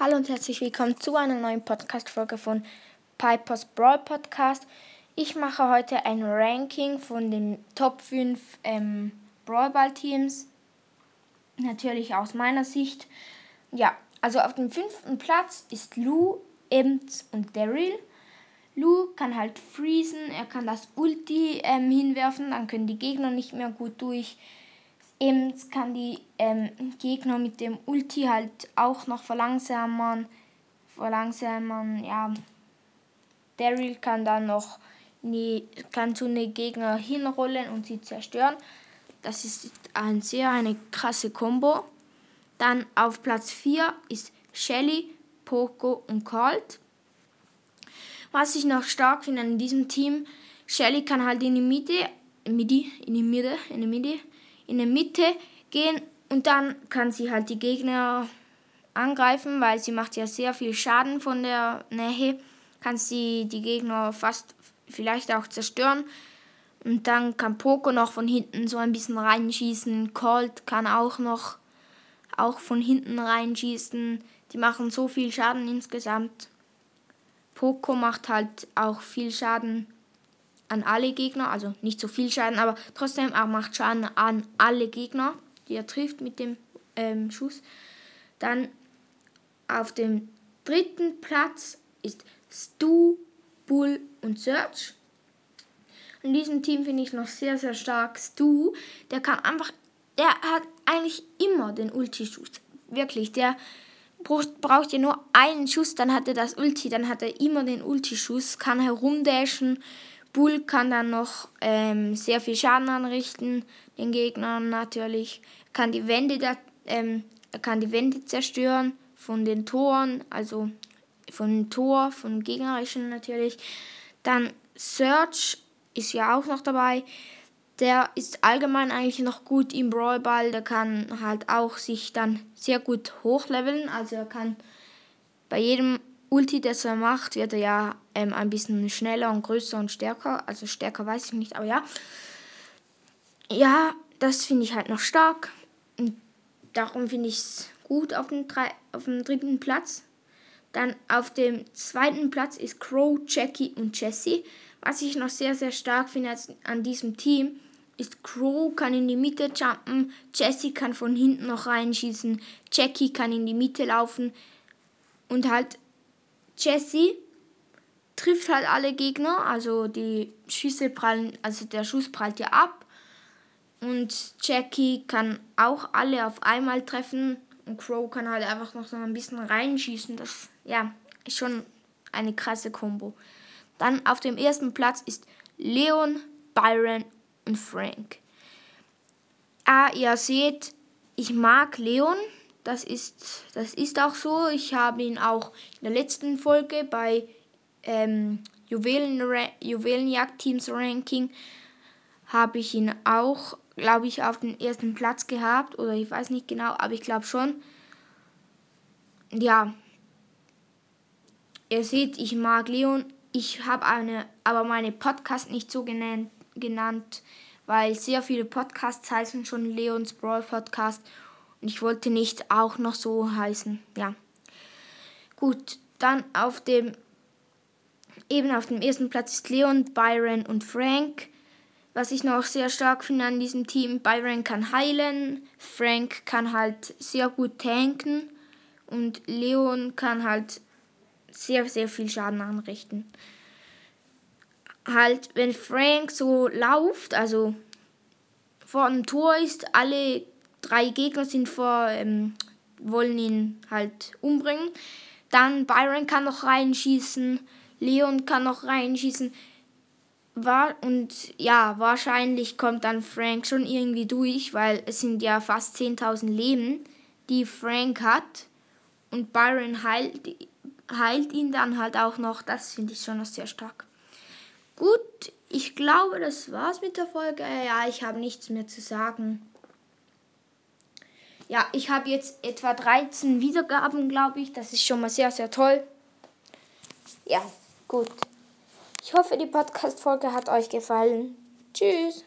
Hallo und herzlich willkommen zu einer neuen Podcast-Folge von Pipers Brawl Podcast. Ich mache heute ein Ranking von den Top 5 ähm, Brawl Ball Teams. Natürlich aus meiner Sicht. Ja, also auf dem fünften Platz ist Lou, Ems und Daryl. Lou kann halt freezen, er kann das Ulti ähm, hinwerfen, dann können die Gegner nicht mehr gut durch. Eben kann die ähm, Gegner mit dem Ulti halt auch noch verlangsamen. Verlangsamen, ja. Daryl kann dann noch die, kann zu den Gegner hinrollen und sie zerstören. Das ist ein sehr eine krasse Combo. Dann auf Platz 4 ist Shelly, Poco und Colt. Was ich noch stark finde an diesem Team, Shelly kann halt in die Mitte, Midi, in die Mitte, in die Mitte in der Mitte gehen und dann kann sie halt die Gegner angreifen, weil sie macht ja sehr viel Schaden von der Nähe, kann sie die Gegner fast vielleicht auch zerstören. Und dann kann Poco noch von hinten so ein bisschen reinschießen. Colt kann auch noch auch von hinten reinschießen. Die machen so viel Schaden insgesamt. Poco macht halt auch viel Schaden an alle Gegner, also nicht so viel Schaden, aber trotzdem er macht Schaden an alle Gegner, die er trifft mit dem ähm, Schuss. Dann auf dem dritten Platz ist Stu, Bull und Search. In diesem Team finde ich noch sehr, sehr stark Stu. Der kann einfach, der hat eigentlich immer den Ulti-Schuss. Wirklich, der braucht ja nur einen Schuss, dann hat er das Ulti, dann hat er immer den Ulti-Schuss, kann herumdashen Bull kann dann noch ähm, sehr viel Schaden anrichten, den Gegnern natürlich. Kann die Wände da, ähm, kann die Wände zerstören von den Toren, also von Tor, von gegnerischen natürlich. Dann Search ist ja auch noch dabei. Der ist allgemein eigentlich noch gut im Brawlball. Der kann halt auch sich dann sehr gut hochleveln. Also er kann bei jedem Ulti, das er macht, wird er ja ähm, ein bisschen schneller und größer und stärker. Also stärker weiß ich nicht, aber ja. Ja, das finde ich halt noch stark. Und darum finde ich es gut auf dem, drei, auf dem dritten Platz. Dann auf dem zweiten Platz ist Crow, Jackie und Jessie. Was ich noch sehr, sehr stark finde an diesem Team, ist Crow kann in die Mitte jumpen, Jessie kann von hinten noch reinschießen, Jackie kann in die Mitte laufen und halt Jessie trifft halt alle Gegner, also die Schüsse prallen, also der Schuss prallt ja ab. Und Jackie kann auch alle auf einmal treffen und Crow kann halt einfach noch so ein bisschen reinschießen. Das ja, ist schon eine krasse Kombo. Dann auf dem ersten Platz ist Leon, Byron und Frank. Ah, ihr seht, ich mag Leon, das ist, das ist auch so. Ich habe ihn auch in der letzten Folge bei ähm, Juwelen, Juwelenjagd-Teams Ranking habe ich ihn auch, glaube ich, auf den ersten Platz gehabt. Oder ich weiß nicht genau, aber ich glaube schon. Ja. Ihr seht, ich mag Leon. Ich habe eine, aber meine Podcast nicht so genannt, genannt, weil sehr viele Podcasts heißen schon Leons Brawl Podcast und ich wollte nicht auch noch so heißen. Ja. Gut, dann auf dem eben auf dem ersten Platz ist Leon, Byron und Frank. Was ich noch sehr stark finde an diesem Team, Byron kann heilen, Frank kann halt sehr gut tanken und Leon kann halt sehr, sehr viel Schaden anrichten. Halt, wenn Frank so läuft, also vor dem Tor ist, alle drei Gegner sind vor, ähm, wollen ihn halt umbringen. Dann Byron kann noch reinschießen, Leon kann noch reinschießen. War, und ja, wahrscheinlich kommt dann Frank schon irgendwie durch, weil es sind ja fast 10.000 Leben, die Frank hat. Und Byron heilt, heilt ihn dann halt auch noch. Das finde ich schon noch sehr stark. Gut, ich glaube, das war's mit der Folge. Ja, ich habe nichts mehr zu sagen. Ja, ich habe jetzt etwa 13 Wiedergaben, glaube ich. Das ist schon mal sehr, sehr toll. Ja, gut. Ich hoffe, die Podcast-Folge hat euch gefallen. Tschüss.